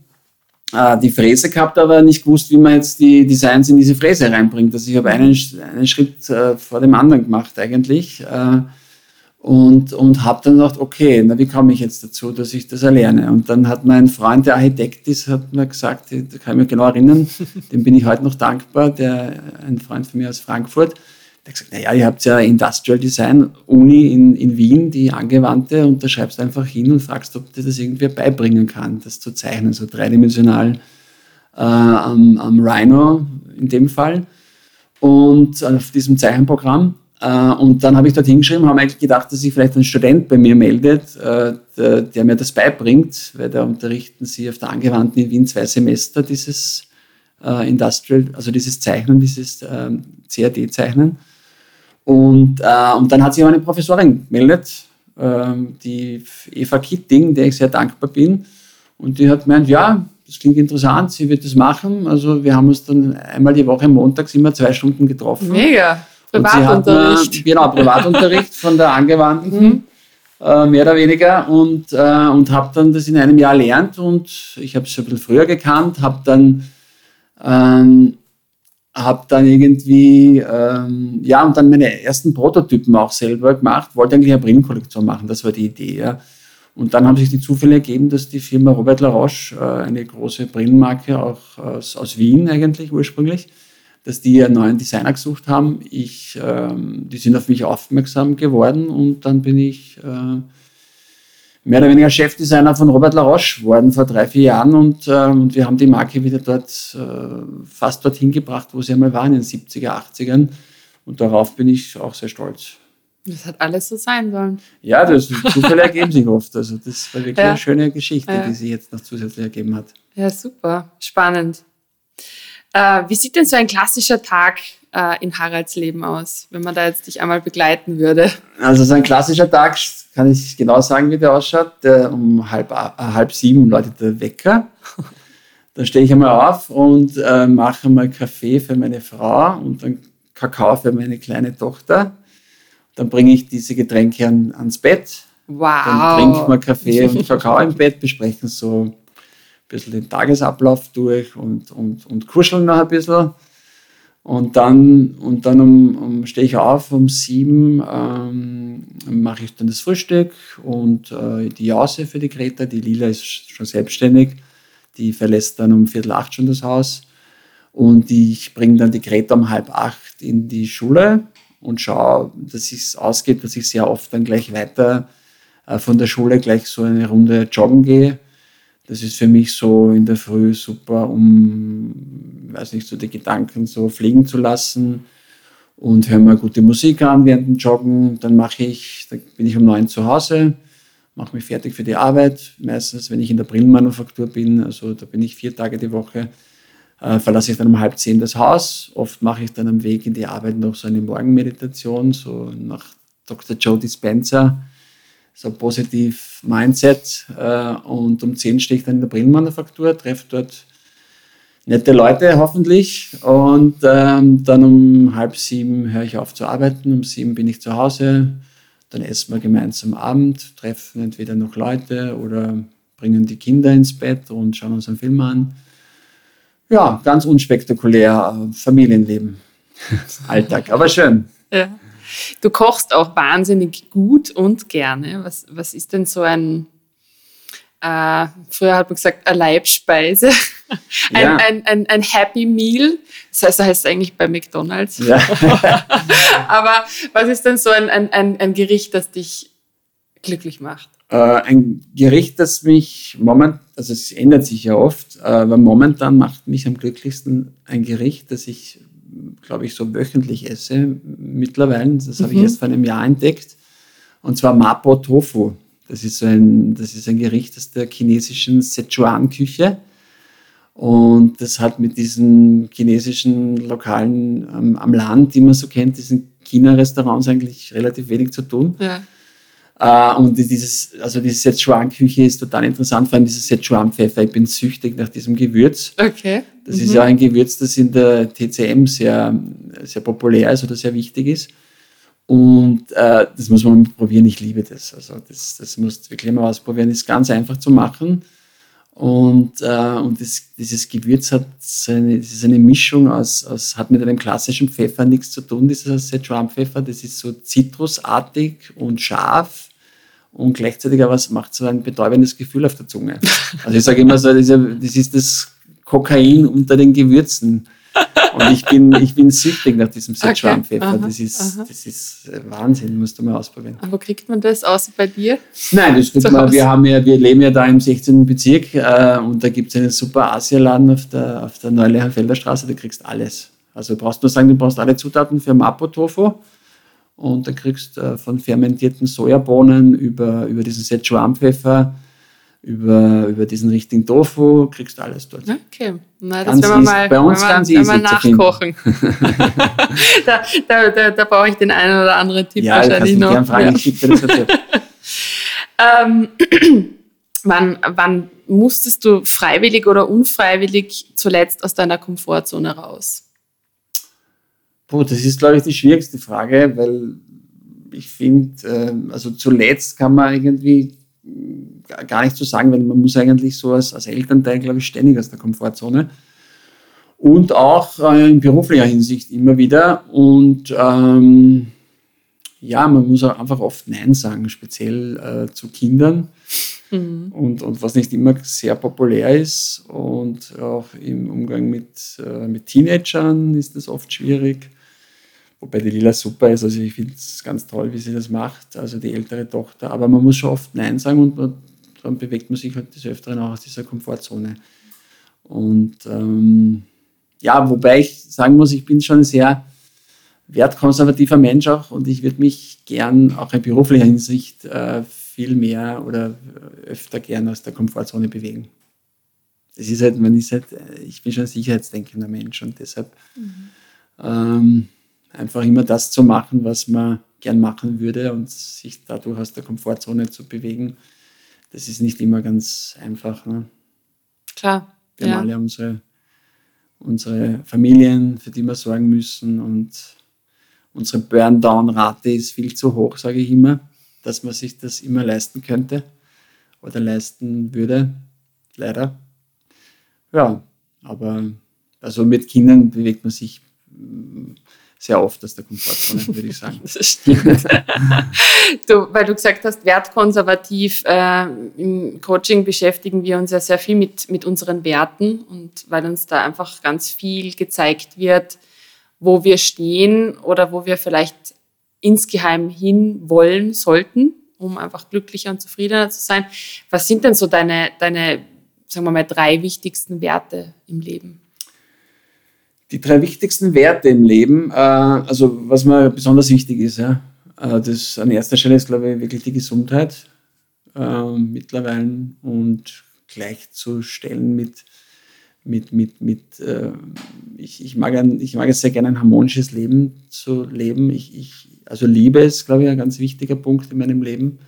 äh, die Fräse gehabt, aber nicht gewusst, wie man jetzt die Designs in diese Fräse reinbringt. Also ich habe einen, einen Schritt äh, vor dem anderen gemacht eigentlich äh, und, und habe dann gedacht, okay, na, wie komme ich jetzt dazu, dass ich das erlerne? Und dann hat mein Freund, der Architekt ist, hat mir gesagt, da kann ich mich genau erinnern, dem bin ich heute noch dankbar, der, ein Freund von mir aus Frankfurt, der hat gesagt, naja, ihr habt ja Industrial Design Uni in, in Wien, die angewandte, und da schreibst du einfach hin und fragst, ob dir das irgendwer beibringen kann, das zu zeichnen, so dreidimensional äh, am, am Rhino in dem Fall und auf diesem Zeichenprogramm. Äh, und dann habe ich dort hingeschrieben, habe eigentlich gedacht, dass sich vielleicht ein Student bei mir meldet, äh, der, der mir das beibringt, weil da unterrichten sie auf der Angewandten in Wien zwei Semester dieses äh, Industrial, also dieses Zeichnen, dieses ähm, CAD-Zeichnen. Und, äh, und dann hat sich auch eine Professorin gemeldet, ähm, die Eva Kitting, der ich sehr dankbar bin. Und die hat gemeint, ja, das klingt interessant, sie wird das machen. Also wir haben uns dann einmal die Woche montags immer zwei Stunden getroffen. Mega. Privatunterricht. Mir, genau, Privatunterricht von der Angewandten, äh, mehr oder weniger. Und, äh, und habe dann das in einem Jahr gelernt und ich habe es ein bisschen früher gekannt, habe dann, ähm, hab dann irgendwie, ähm, ja, und dann meine ersten Prototypen auch selber gemacht, wollte eigentlich eine Brillenkollektion machen, das war die Idee. Ja. Und dann haben sich die Zufälle ergeben, dass die Firma Robert Laroche, äh, eine große Brillenmarke, auch aus, aus Wien eigentlich ursprünglich, dass die einen neuen Designer gesucht haben. Ich, ähm, die sind auf mich aufmerksam geworden und dann bin ich äh, mehr oder weniger Chefdesigner von Robert Laroche geworden vor drei, vier Jahren und, ähm, und wir haben die Marke wieder dort äh, fast dorthin gebracht, wo sie einmal war in den 70er, 80ern und darauf bin ich auch sehr stolz. Das hat alles so sein sollen. Ja, das Zufälle ergeben sich oft. Also das war wirklich Ja. eine schöne Geschichte, Ja. die sich jetzt noch zusätzlich ergeben hat. Ja, super. Spannend. Äh, wie sieht denn so ein klassischer Tag äh, in Haralds Leben aus, wenn man da jetzt dich einmal begleiten würde? Also so ein klassischer Tag, kann ich genau sagen, wie der ausschaut. Der um halb, äh, halb sieben läutet der Wecker. Dann stehe ich einmal auf und äh, mache mal Kaffee für meine Frau und dann Kakao für meine kleine Tochter. Dann bringe ich diese Getränke an, ans Bett. Wow. Dann trinken wir Kaffee und Kakao im Bett, besprechen so ein bisschen den Tagesablauf durch und, und, und kuscheln noch ein bisschen. Und dann, und dann um, um, stehe ich auf um sieben, ähm, mache ich dann das Frühstück und äh, die Jause für die Greta. Die Lila ist schon selbstständig. Die verlässt dann um Viertel acht schon das Haus. Und ich bringe dann die Greta um halb acht in die Schule und schaue, dass es ausgeht, dass ich sehr oft dann gleich weiter äh, von der Schule gleich so eine Runde joggen gehe. Das ist für mich so in der Früh super, um, weiß nicht, so die Gedanken so fliegen zu lassen und höre mal gute Musik an während dem Joggen. Dann mache ich, dann bin ich um neun zu Hause, mache mich fertig für die Arbeit. Meistens, wenn ich in der Brillenmanufaktur bin, also da bin ich vier Tage die Woche, äh, verlasse ich dann um halb zehn das Haus. Oft mache ich dann am Weg in die Arbeit noch so eine Morgenmeditation, so nach Dr. Joe Dispenza, so positiv Mindset. Äh, und um zehn stehe ich dann in der Brillenmanufaktur, treffe dort nette Leute hoffentlich. Und ähm, dann um halb sieben höre ich auf zu arbeiten, um sieben bin ich zu Hause. Dann essen wir gemeinsam Abend, treffen entweder noch Leute oder bringen die Kinder ins Bett und schauen uns einen Film an. Ja, ganz unspektakulär, äh, Familienleben, Alltag, aber schön. Ja. Du kochst auch wahnsinnig gut und gerne. Was, was ist denn so ein, äh, früher hat man gesagt, eine Leibspeise, ein, ja. ein, ein, ein, Happy Meal. Das heißt, das heißt eigentlich bei McDonalds. Ja. Aber was ist denn so ein, ein, ein Gericht, das dich glücklich macht? Äh, ein Gericht, das mich momentan, also es ändert sich ja oft, aber momentan macht mich am glücklichsten ein Gericht, das ich, glaube ich, so wöchentlich esse mittlerweile. Das mhm. habe ich erst vor einem Jahr entdeckt. Und zwar Mapo Tofu. Das ist, so ein, das ist ein Gericht aus der chinesischen Sichuan-Küche. Und das hat mit diesen chinesischen Lokalen ähm, am Land, die man so kennt, diesen China-Restaurants eigentlich relativ wenig zu tun. Ja. Uh, und dieses, also diese Sichuan-Küche ist total interessant, vor allem dieses Sichuan-Pfeffer. Ich bin süchtig nach diesem Gewürz. Okay. Das mhm. ist ja ein Gewürz, das in der TCM sehr, sehr populär ist oder sehr wichtig ist. Und äh, das muss man probieren. Ich liebe das. Also das, das musst du wirklich mal ausprobieren. Ist ganz einfach zu machen. Und, äh, und das, dieses Gewürz hat so eine, das ist eine Mischung aus, aus, hat mit einem klassischen Pfeffer nichts zu tun, dieser Sichuan-Pfeffer. Das ist so zitrusartig und scharf und gleichzeitig aber es macht so ein betäubendes Gefühl auf der Zunge. Also ich sage immer so, das ist das Kokain unter den Gewürzen. Und ich bin, ich bin süchtig nach diesem Sichuan-Pfeffer. Okay. Das, ist, das ist Wahnsinn, musst du mal ausprobieren. Aber kriegt man das außer bei dir? Nein, das stimmt mal. Wir, haben ja, wir leben ja da im 16. Bezirk äh, und da gibt es einen super Asialaden auf der, auf der Neuleherfelder Straße, da kriegst alles. Also du brauchst nur sagen, du brauchst alle Zutaten für Mapo-Tofu und da kriegst äh, von fermentierten Sojabohnen über, über diesen Sichuan-Pfeffer über, über diesen richtigen Tofu, kriegst du alles dort. Okay, na, das werden wir mal, bei uns ganz easy mal nachkochen. da, da, da, da brauche ich den einen oder anderen Tipp ja, wahrscheinlich noch. Fragen, ja. ich das ähm, wann, wann musstest du freiwillig oder unfreiwillig zuletzt aus deiner Komfortzone raus? Puh, das ist, glaube ich, die schwierigste Frage, weil ich finde, äh, also zuletzt kann man irgendwie gar nicht zu sagen, weil man muss eigentlich so als, als Elternteil, glaube ich, ständig aus der Komfortzone. Und auch äh, in beruflicher Hinsicht immer wieder. Und ähm, ja, man muss auch einfach oft Nein sagen, speziell äh, zu Kindern. Mhm. Und, und was nicht immer sehr populär ist. Und auch im Umgang mit, äh, mit Teenagern ist das oft schwierig. Wobei die Lila super ist, also ich finde es ganz toll, wie sie das macht, also die ältere Tochter. Aber man muss schon oft Nein sagen und man, dann bewegt man sich halt des Öfteren auch aus dieser Komfortzone. Und ähm, ja, wobei ich sagen muss, ich bin schon ein sehr wertkonservativer Mensch auch und ich würde mich gern auch in beruflicher Hinsicht äh, viel mehr oder öfter gern aus der Komfortzone bewegen. Das ist halt, man ist halt, ich bin schon ein sicherheitsdenkender Mensch und deshalb mhm. ähm, einfach immer das zu machen, was man gern machen würde und sich dadurch aus der Komfortzone zu bewegen, das ist nicht immer ganz einfach. Ne? Klar. Wir ja. haben alle unsere, unsere Familien, für die wir sorgen müssen und unsere Burn-Down-Rate ist viel zu hoch, sage ich immer, dass man sich das immer leisten könnte oder leisten würde. Leider. Ja, aber also mit Kindern bewegt man sich sehr oft aus der Komfortzone, würde ich sagen. Das stimmt. du, weil du gesagt hast, wertkonservativ, äh, im Coaching beschäftigen wir uns ja sehr viel mit, mit unseren Werten und weil uns da einfach ganz viel gezeigt wird, wo wir stehen oder wo wir vielleicht insgeheim hin wollen sollten, um einfach glücklicher und zufriedener zu sein. Was sind denn so deine, deine sagen wir mal, drei wichtigsten Werte im Leben? Die drei wichtigsten Werte im Leben, äh, also was mir besonders wichtig ist, ja, äh, das an erster Stelle ist, glaube ich, wirklich die Gesundheit äh, mittlerweile und gleichzustellen mit, mit, mit, mit äh, ich, ich, mag ein, ich mag es sehr gerne, ein harmonisches Leben zu leben. Ich, ich, also Liebe ist, glaube ich, ein ganz wichtiger Punkt in meinem Leben.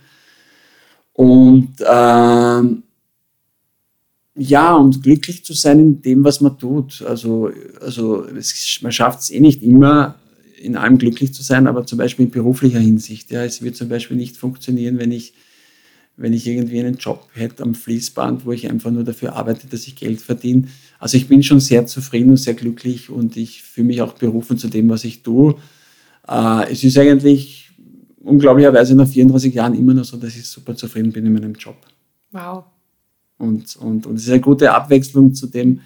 Und ähm, ja, und glücklich zu sein in dem, was man tut. Also, also es, man schafft es eh nicht immer, in allem glücklich zu sein, aber zum Beispiel in beruflicher Hinsicht. Ja, es wird zum Beispiel nicht funktionieren, wenn ich, wenn ich irgendwie einen Job hätte am Fließband, wo ich einfach nur dafür arbeite, dass ich Geld verdiene. Also ich bin schon sehr zufrieden und sehr glücklich und ich fühle mich auch berufen zu dem, was ich tue. Äh, es ist eigentlich unglaublicherweise nach 34 Jahren immer noch so, dass ich super zufrieden bin in meinem Job. Wow. Und, und, und es ist eine gute Abwechslung zu dem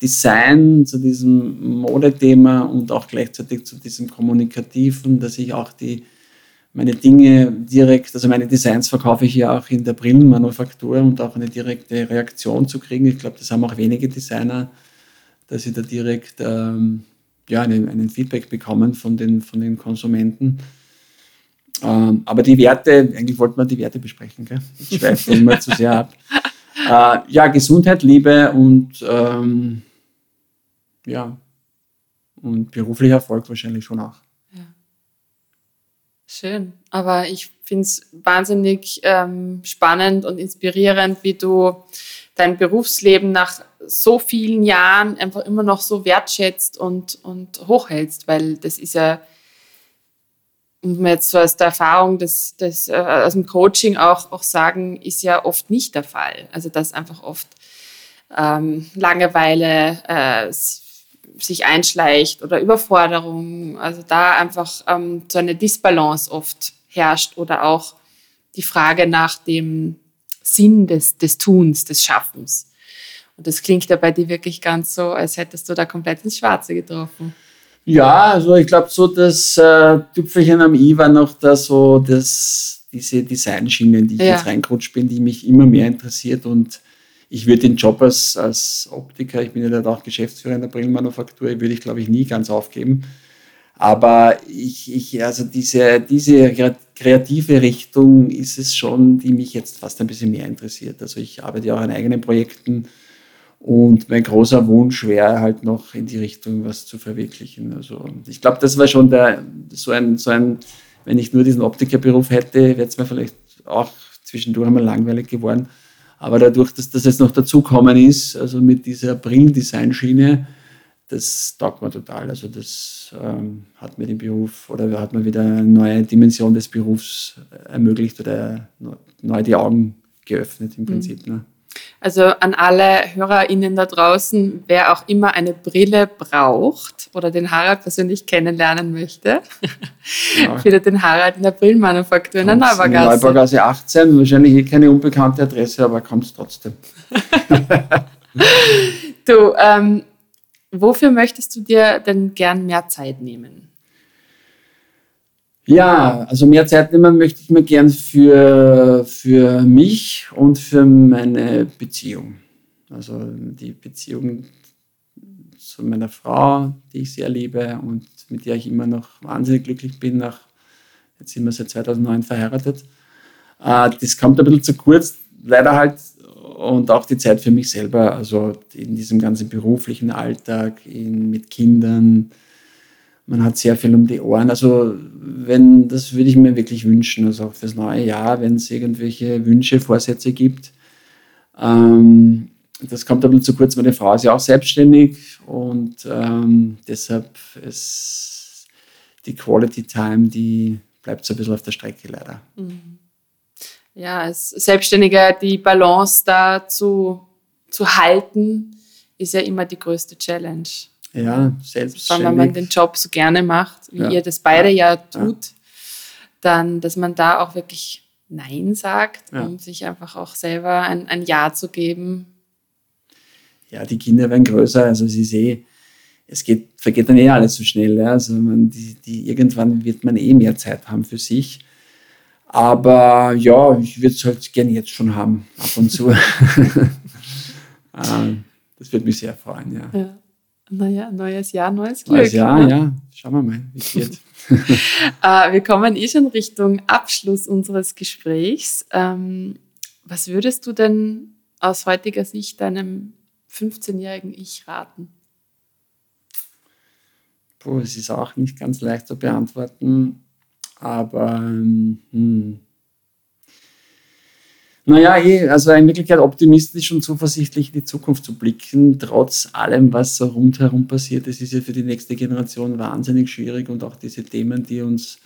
Design, zu diesem Modethema und auch gleichzeitig zu diesem Kommunikativen, dass ich auch die, meine Dinge direkt, also meine Designs verkaufe ich ja auch in der Brillenmanufaktur und auch eine direkte Reaktion zu kriegen. Ich glaube, das haben auch wenige Designer, dass sie da direkt ähm, ja, einen, einen, Feedback bekommen von den, von den Konsumenten. Ähm, aber die Werte, eigentlich wollten wir die Werte besprechen, gell? ich schweife immer zu sehr ab. Äh, ja, Gesundheit, Liebe und ähm, ja, und beruflicher Erfolg wahrscheinlich schon auch. Ja. Schön. Aber ich finde es wahnsinnig ähm, spannend und inspirierend, wie du dein Berufsleben nach so vielen Jahren einfach immer noch so wertschätzt und, und hochhältst, weil das ist ja und wir jetzt so aus der Erfahrung des, des, äh, aus dem Coaching auch, auch sagen, ist ja oft nicht der Fall. Also dass einfach oft ähm, Langeweile äh, sich einschleicht oder Überforderung. Also da einfach ähm, so eine Disbalance oft herrscht oder auch die Frage nach dem Sinn des, des Tuns, des Schaffens. Und das klingt ja bei dir wirklich ganz so, als hättest du da komplett ins Schwarze getroffen. Ja, also ich glaube so, das äh, Tüpfelchen am I war noch da so, dass diese Designschiene, die ich ja. jetzt reingerutscht bin, die mich immer mehr interessiert und ich würde den Job als, als Optiker, ich bin ja auch Geschäftsführer in der Brillenmanufaktur, würde ich glaube ich nie ganz aufgeben. Aber ich, ich, also diese, diese kreative Richtung ist es schon, die mich jetzt fast ein bisschen mehr interessiert. Also ich arbeite ja auch an eigenen Projekten und mein großer Wunsch wäre halt noch in die Richtung was zu verwirklichen. Also ich glaube, das war schon der, so ein, so ein, wenn ich nur diesen Optikerberuf hätte, wäre es mir vielleicht auch zwischendurch einmal langweilig geworden. Aber dadurch, dass das jetzt noch dazukommen ist, also mit dieser Brillendesign-Schiene, das taugt mir total. Also das ähm, hat mir den Beruf oder hat mir wieder eine neue Dimension des Berufs ermöglicht oder neu die Augen geöffnet im mhm. Prinzip. Mhm. Ne? Also an alle HörerInnen da draußen, wer auch immer eine Brille braucht oder den Harald persönlich kennenlernen möchte, ja. findet den Harald in der Brillenmanufaktur in der Neubaugasse. Neubaugasse 18, wahrscheinlich eh keine unbekannte Adresse, aber kommt trotzdem. du, ähm, wofür möchtest du dir denn gern mehr Zeit nehmen? Ja, also mehr Zeit nehmen möchte ich mir gern für, für mich und für meine Beziehung. Also die Beziehung zu meiner Frau, die ich sehr liebe und mit der ich immer noch wahnsinnig glücklich bin. Nach, jetzt sind wir seit 2009 verheiratet. Äh, das kommt ein bisschen zu kurz, leider halt. Und auch die Zeit für mich selber, also in diesem ganzen beruflichen Alltag, in, mit Kindern, man hat sehr viel um die Ohren. Also wenn, das würde ich mir wirklich wünschen, also auch fürs neue Jahr, wenn es irgendwelche Wünsche, Vorsätze gibt. Ähm, das kommt ein bisschen zu kurz, meine Frau ist ja auch selbstständig und ähm, deshalb ist die Quality Time, die bleibt so ein bisschen auf der Strecke leider. Mhm. Ja, als Selbstständiger die Balance da zu, zu halten, ist ja immer die größte Challenge. Ja, selbstständig. Allem, wenn man den Job so gerne macht, wie ja. ihr das beide ja, ja tut, ja. dann, dass man da auch wirklich Nein sagt, um sich einfach auch selber ein, ein Ja zu geben. Ja, die Kinder werden größer, also sie sehen, es geht, vergeht dann eh alles so schnell. Ja? Also man, die, die, irgendwann wird man eh mehr Zeit haben für sich. Aber ja, ich würde es halt gerne jetzt schon haben, ab und zu. Ah, das würde mich sehr freuen, ja. ja. Naja, neues Jahr, neues Glück. Neues Jahr, ne? ja. Schauen wir mal, wie es wird. äh, wir kommen eh schon Richtung Abschluss unseres Gesprächs. Ähm, was würdest du denn aus heutiger Sicht deinem 15-jährigen Ich raten? Puh, es ist auch nicht ganz leicht zu beantworten, aber hm. Naja, eh, also in Wirklichkeit optimistisch und zuversichtlich in die Zukunft zu blicken, trotz allem, was so rundherum passiert. Es ist ja für die nächste Generation wahnsinnig schwierig und auch diese Themen, die uns,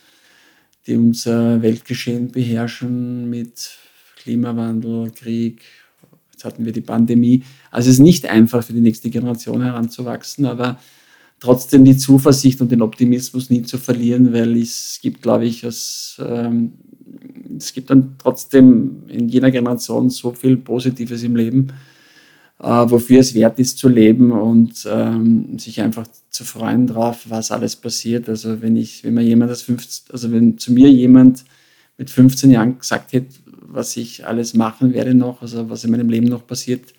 die unser Weltgeschehen beherrschen mit Klimawandel, Krieg, jetzt hatten wir die Pandemie. Also es ist nicht einfach für die nächste Generation heranzuwachsen, aber trotzdem die Zuversicht und den Optimismus nie zu verlieren, weil es gibt, glaube ich, es, ähm, es gibt dann trotzdem in jener Generation so viel Positives im Leben, äh, wofür es wert ist zu leben und ähm, sich einfach zu freuen drauf, was alles passiert. Also wenn ich, wenn mir jemand das 15, also wenn zu mir jemand mit 15 Jahren gesagt hätte, was ich alles machen werde noch, also was in meinem Leben noch passiert,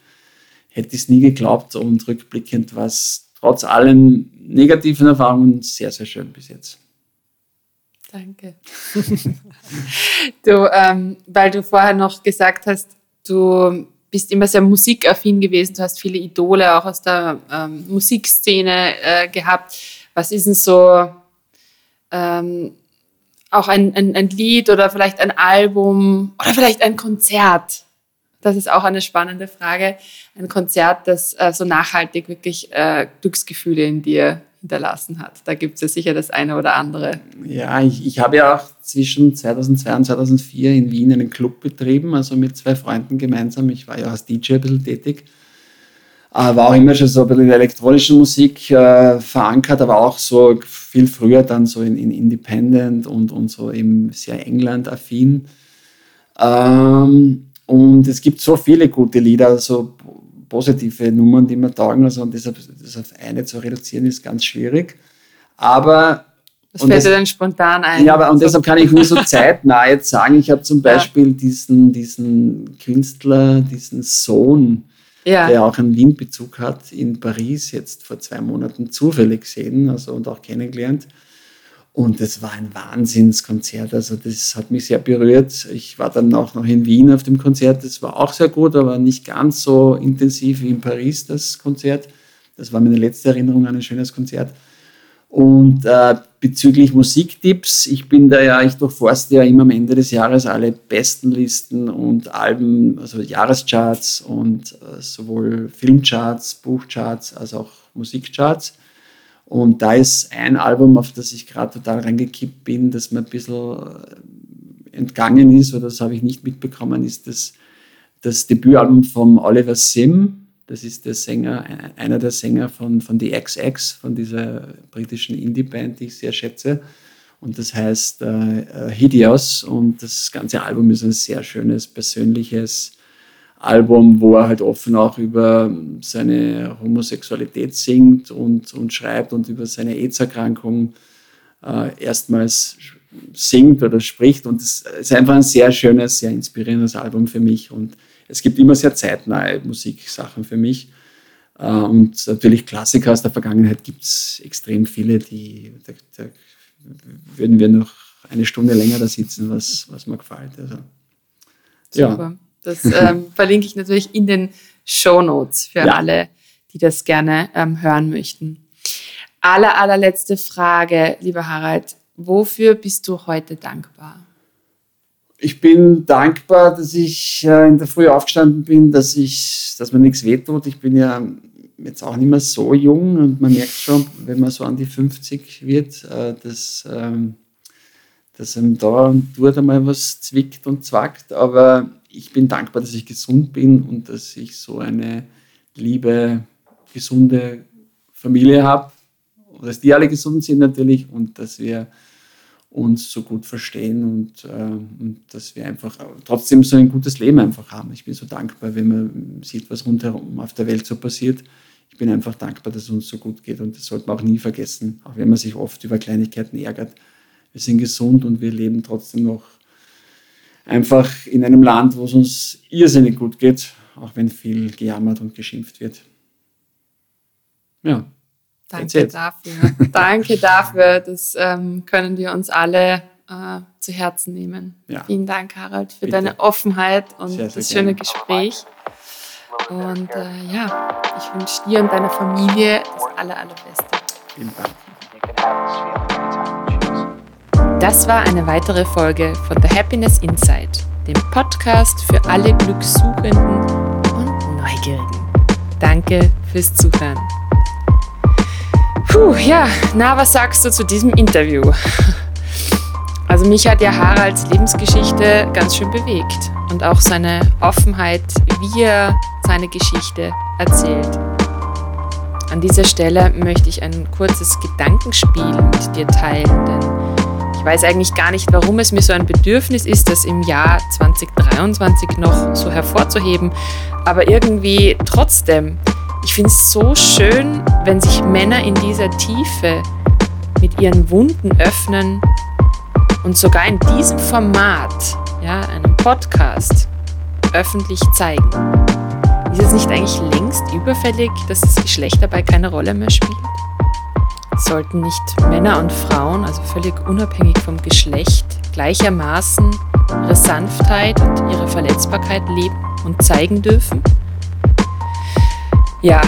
hätte ich es nie geglaubt und rückblickend war es trotz allen negativen Erfahrungen sehr, sehr schön bis jetzt. Danke. du, ähm, weil du vorher noch gesagt hast, du bist immer sehr musikaffin gewesen, du hast viele Idole auch aus der ähm, Musikszene äh, gehabt. Was ist denn so ähm, auch ein, ein, ein Lied oder vielleicht ein Album oder vielleicht ein Konzert, das ist auch eine spannende Frage. Ein Konzert, das äh, so nachhaltig wirklich äh, Glücksgefühle in dir hinterlassen hat. Da gibt es ja sicher das eine oder andere. Ja, ich, ich habe ja auch zwischen 2002 und 2004 in Wien einen Club betrieben, also mit zwei Freunden gemeinsam. Ich war ja als DJ ein bisschen tätig. Äh, war auch immer schon so ein bisschen in der elektronischen Musik äh, verankert, aber auch so viel früher dann so in, in Independent und, und so eben sehr England-affin. Ähm, und es gibt so viele gute Lieder, so positive Nummern, die man taugen. Also und deshalb das auf eine zu reduzieren, ist ganz schwierig. Aber was fällt dir denn spontan ein? Ja, aber und deshalb kann ich nur so zeitnah jetzt sagen, ich habe zum Beispiel ja. diesen, diesen Künstler, diesen Sohn, ja. der auch einen Wien-Bezug hat, in Paris jetzt vor zwei Monaten zufällig gesehen also, und auch kennengelernt. Und es war ein Wahnsinnskonzert. Also das hat mich sehr berührt. Ich war dann auch noch in Wien auf dem Konzert. Das war auch sehr gut, aber nicht ganz so intensiv wie in Paris, das Konzert. Das war meine letzte Erinnerung an ein schönes Konzert. Und äh, bezüglich Musiktipps, ich bin da ja, ich durchforste ja immer am Ende des Jahres alle besten Listen und Alben, also Jahrescharts und äh, sowohl Filmcharts, Buchcharts als auch Musikcharts. Und da ist ein Album, auf das ich gerade total reingekippt bin, das mir ein bisschen äh, entgangen ist, oder das habe ich nicht mitbekommen, ist das, das Debütalbum von Oliver Sim. Das ist der Sänger, einer der Sänger von, von The XX, von dieser britischen Indie-Band, die ich sehr schätze. Und das heißt äh, äh Hideous. Und das ganze Album ist ein sehr schönes, persönliches, Album, wo er halt offen auch über seine Homosexualität singt und, und schreibt und über seine AIDS-Erkrankung äh, erstmals singt oder spricht. Und es ist einfach ein sehr schönes, sehr inspirierendes Album für mich. Und es gibt immer sehr zeitnahe Musiksachen für mich. Äh, und natürlich Klassiker aus der Vergangenheit gibt es extrem viele, die da, da, würden wir noch eine Stunde länger da sitzen, was, was mir gefällt. Also, Super. Ja. Das ähm, verlinke ich natürlich in den Show Notes für ja. alle, die das gerne ähm, hören möchten. Aller, allerletzte Frage, lieber Harald. Wofür bist du heute dankbar? Ich bin dankbar, dass ich äh, in der Früh aufgestanden bin, dass, ich, dass mir nichts wehtut. Ich bin ja jetzt auch nicht mehr so jung und man merkt schon, wenn man so an die 50 wird, äh, dass, ähm, dass einem da und dort einmal was zwickt und zwackt. Aber ich bin dankbar, dass ich gesund bin und dass ich so eine liebe, gesunde Familie habe. Dass die alle gesund sind natürlich und dass wir uns so gut verstehen und, äh, und dass wir einfach trotzdem so ein gutes Leben einfach haben. Ich bin so dankbar, wenn man sieht, was rundherum auf der Welt so passiert. Ich bin einfach dankbar, dass es uns so gut geht und das sollte man auch nie vergessen, auch wenn man sich oft über Kleinigkeiten ärgert. Wir sind gesund und wir leben trotzdem noch einfach in einem Land, wo es uns irrsinnig gut geht, auch wenn viel gejammert und geschimpft wird. Ja. Danke dafür. Danke dafür. Das ähm, können wir uns alle äh, zu Herzen nehmen. Ja. Vielen Dank, Harald, für Bitte. deine Offenheit und sehr, sehr das schöne gerne. Gespräch. Und äh, ja, ich wünsche dir und deiner Familie das aller, allerbeste. Vielen Dank. Das war eine weitere Folge von The Happiness Insight, dem Podcast für alle Glückssuchenden und Neugierigen. Danke fürs Zuhören. Puh, ja, na, was sagst du zu diesem Interview? Also mich hat ja Haralds Lebensgeschichte ganz schön bewegt und auch seine Offenheit, wie er seine Geschichte erzählt. An dieser Stelle möchte ich ein kurzes Gedankenspiel mit dir teilen, denn weiß eigentlich gar nicht, warum es mir so ein Bedürfnis ist, das im Jahr 2023 noch so hervorzuheben, aber irgendwie trotzdem, ich finde es so schön, wenn sich Männer in dieser Tiefe mit ihren Wunden öffnen und sogar in diesem Format, ja, einem Podcast, öffentlich zeigen. Ist es nicht eigentlich längst überfällig, dass das Geschlecht dabei keine Rolle mehr spielt? Sollten nicht Männer und Frauen, also völlig unabhängig vom Geschlecht, gleichermaßen ihre Sanftheit und ihre Verletzbarkeit leben und zeigen dürfen? Ja,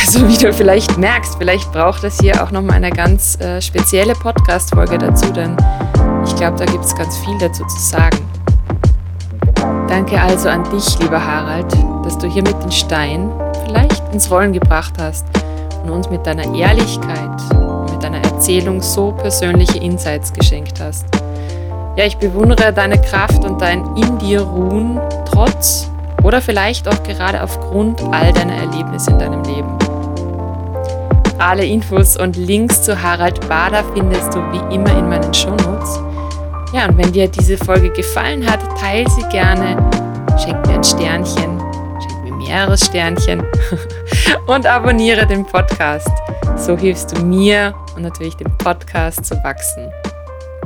also wie du vielleicht merkst, vielleicht braucht es hier auch nochmal eine ganz äh, spezielle Podcast-Folge dazu, denn ich glaube, da gibt es ganz viel dazu zu sagen. Danke also an dich, lieber Harald, dass du hier mit den Stein vielleicht ins Rollen gebracht hast und uns mit deiner Ehrlichkeit, deiner Erzählung so persönliche Insights geschenkt hast. Ja, ich bewundere deine Kraft und dein in dir ruhen, trotz oder vielleicht auch gerade aufgrund all deiner Erlebnisse in deinem Leben. Alle Infos und Links zu Harald Bader findest du wie immer in meinen Shownotes. Ja, und wenn dir diese Folge gefallen hat, teile sie gerne, schenk mir ein Sternchen, schenk mir mehrere Sternchen und abonniere den Podcast. So hilfst du mir und natürlich dem Podcast zu wachsen.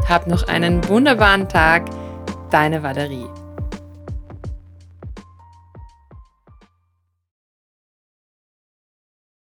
Hab noch einen wunderbaren Tag, deine Valerie.